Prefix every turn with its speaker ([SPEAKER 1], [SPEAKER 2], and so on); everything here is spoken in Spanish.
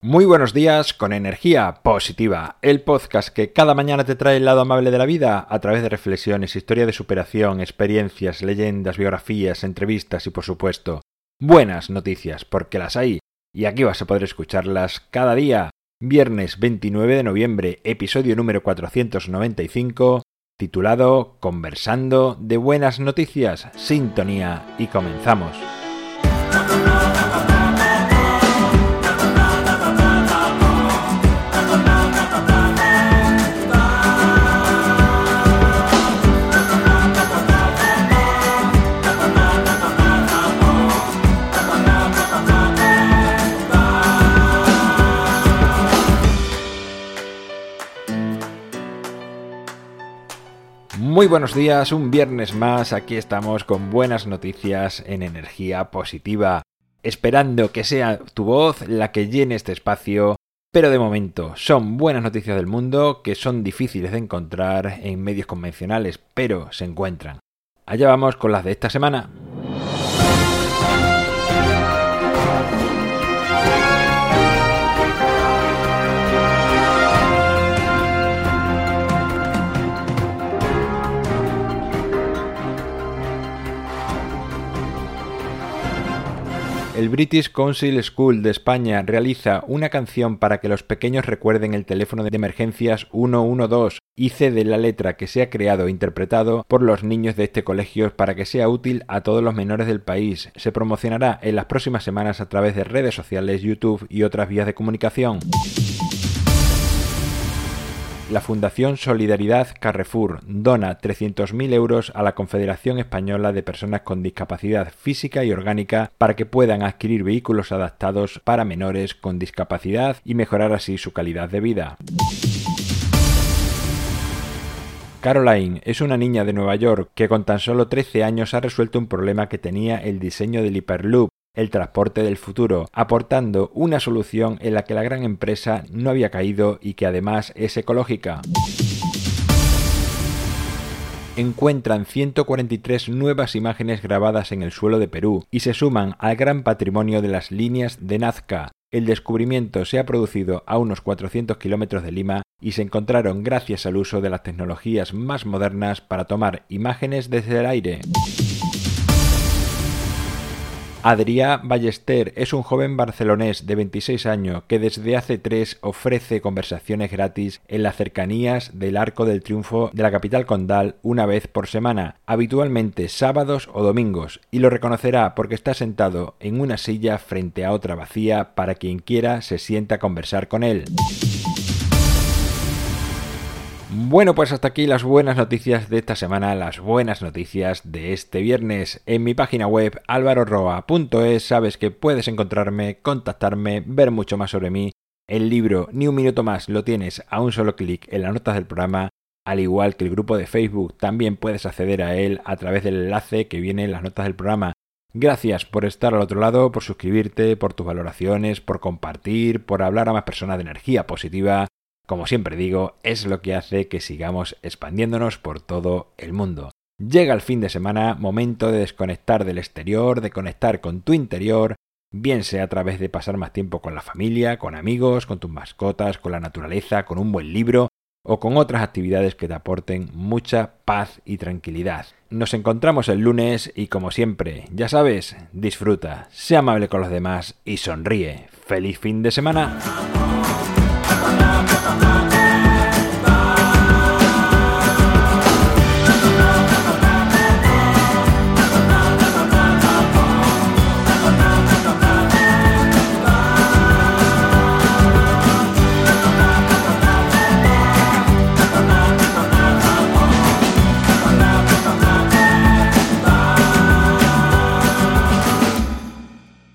[SPEAKER 1] Muy buenos días con energía positiva, el podcast que cada mañana te trae el lado amable de la vida a través de reflexiones, historia de superación, experiencias, leyendas, biografías, entrevistas y por supuesto buenas noticias, porque las hay y aquí vas a poder escucharlas cada día. Viernes 29 de noviembre, episodio número 495, titulado Conversando de buenas noticias, sintonía y comenzamos. Muy buenos días, un viernes más, aquí estamos con buenas noticias en energía positiva, esperando que sea tu voz la que llene este espacio, pero de momento son buenas noticias del mundo que son difíciles de encontrar en medios convencionales, pero se encuentran. Allá vamos con las de esta semana. El British Council School de España realiza una canción para que los pequeños recuerden el teléfono de emergencias 112 y cede la letra que se ha creado e interpretado por los niños de este colegio para que sea útil a todos los menores del país. Se promocionará en las próximas semanas a través de redes sociales, YouTube y otras vías de comunicación la Fundación Solidaridad Carrefour dona 300.000 euros a la Confederación Española de Personas con Discapacidad Física y Orgánica para que puedan adquirir vehículos adaptados para menores con discapacidad y mejorar así su calidad de vida. Caroline es una niña de Nueva York que con tan solo 13 años ha resuelto un problema que tenía el diseño del Hyperloop el transporte del futuro, aportando una solución en la que la gran empresa no había caído y que además es ecológica encuentran 143 nuevas imágenes grabadas en el suelo de Perú y se suman al gran patrimonio de las líneas de Nazca. El descubrimiento se ha producido a unos 400 kilómetros de Lima y se encontraron gracias al uso de las tecnologías más modernas para tomar imágenes desde el aire. Adrià Ballester es un joven barcelonés de 26 años que desde hace tres ofrece conversaciones gratis en las cercanías del Arco del Triunfo de la capital condal una vez por semana, habitualmente sábados o domingos, y lo reconocerá porque está sentado en una silla frente a otra vacía para quien quiera se sienta a conversar con él. Bueno, pues hasta aquí las buenas noticias de esta semana, las buenas noticias de este viernes. En mi página web alvaroroa.es sabes que puedes encontrarme, contactarme, ver mucho más sobre mí. El libro Ni un minuto más lo tienes a un solo clic en las notas del programa, al igual que el grupo de Facebook, también puedes acceder a él a través del enlace que viene en las notas del programa. Gracias por estar al otro lado, por suscribirte, por tus valoraciones, por compartir, por hablar a más personas de energía positiva como siempre digo, es lo que hace que sigamos expandiéndonos por todo el mundo. Llega el fin de semana, momento de desconectar del exterior, de conectar con tu interior, bien sea a través de pasar más tiempo con la familia, con amigos, con tus mascotas, con la naturaleza, con un buen libro o con otras actividades que te aporten mucha paz y tranquilidad. Nos encontramos el lunes y como siempre, ya sabes, disfruta, sea amable con los demás y sonríe. ¡Feliz fin de semana!